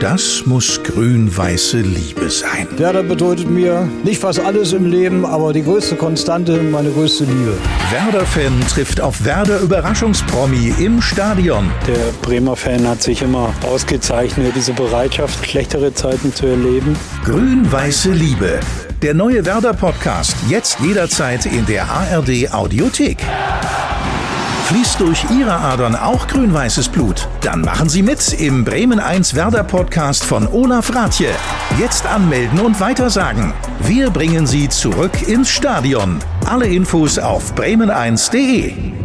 Das muss grün-weiße Liebe sein. Werder bedeutet mir nicht fast alles im Leben, aber die größte Konstante, meine größte Liebe. Werder-Fan trifft auf Werder-Überraschungspromi im Stadion. Der Bremer Fan hat sich immer ausgezeichnet, diese Bereitschaft, schlechtere Zeiten zu erleben. Grün-weiße Liebe. Der neue Werder-Podcast jetzt jederzeit in der ARD Audiothek. Fließt durch Ihre Adern auch grün-weißes Blut? Dann machen Sie mit im Bremen 1 Werder Podcast von Olaf Ratje. Jetzt anmelden und weitersagen. Wir bringen Sie zurück ins Stadion. Alle Infos auf bremen1.de.